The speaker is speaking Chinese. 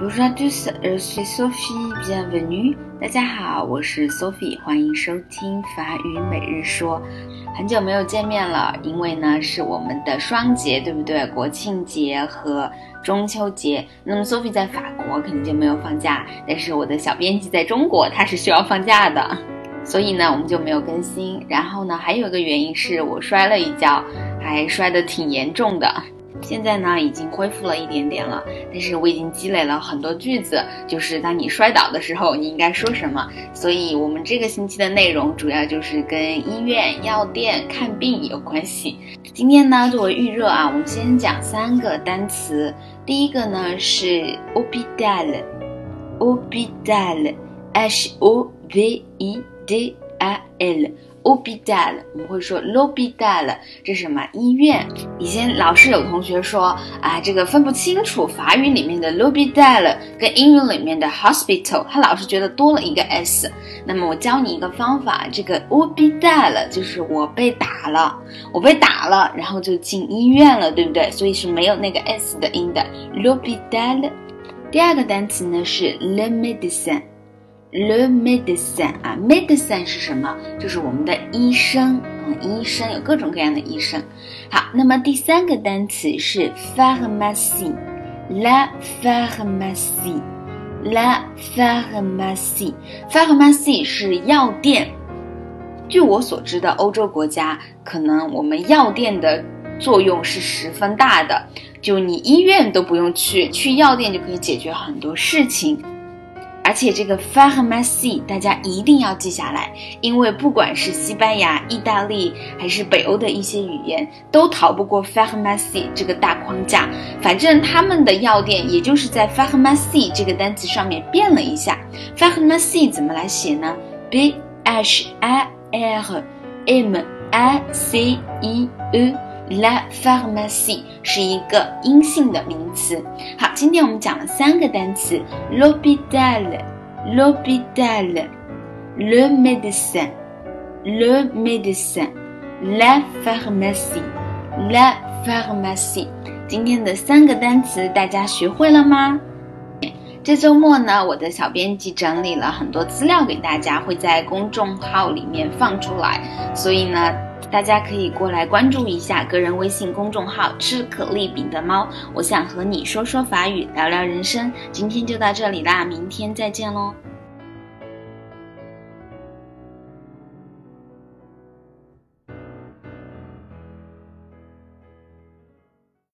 Bonjour à tous, je suis Sophie, bienvenue. 大家好，我是 Sophie，欢迎收听法语每日说。很久没有见面了，因为呢是我们的双节，对不对？国庆节和中秋节。那么 Sophie 在法国肯定就没有放假，但是我的小编辑在中国，他是需要放假的，所以呢我们就没有更新。然后呢还有一个原因是我摔了一跤，还摔得挺严重的。现在呢，已经恢复了一点点了，但是我已经积累了很多句子，就是当你摔倒的时候，你应该说什么。所以，我们这个星期的内容主要就是跟医院、药店看病有关系。今天呢，作为预热啊，我们先讲三个单词。第一个呢是 hospital，hospital，h o v e d a l。hospital，我们会说 l'hospital，这是什么医院？以前老师有同学说啊，这个分不清楚法语里面的 l'hospital 跟英语里面的 hospital，他老是觉得多了一个 s。那么我教你一个方法，这个 hospital 就是我被打了，我被打了，然后就进医院了，对不对？所以是没有那个 s 的音的 l'hospital。第二个单词呢是 le médecin。Le médecin 啊，médecin 是什么？就是我们的医生，嗯，医生有各种各样的医生。好，那么第三个单词是 pharmacie，la pharmacie，la pharmacie，pharmacie 是药店。据我所知的欧洲国家，可能我们药店的作用是十分大的，就你医院都不用去，去药店就可以解决很多事情。而且这个 pharmacy 大家一定要记下来，因为不管是西班牙、意大利还是北欧的一些语言，都逃不过 pharmacy 这个大框架。反正他们的药店也就是在 pharmacy 这个单词上面变了一下。pharmacy 怎么来写呢？b h i r m a c e e La pharmacie 是一个阴性的名词。好，今天我们讲了三个单词：l'hôpital，l'hôpital，le médecin，le médecin，la pharmacie，la pharmacie。今天的三个单词大家学会了吗？这周末呢，我的小编辑整理了很多资料给大家，会在公众号里面放出来，所以呢。大家可以过来关注一下个人微信公众号“吃可丽饼的猫”，我想和你说说法语，聊聊人生。今天就到这里啦，明天再见喽。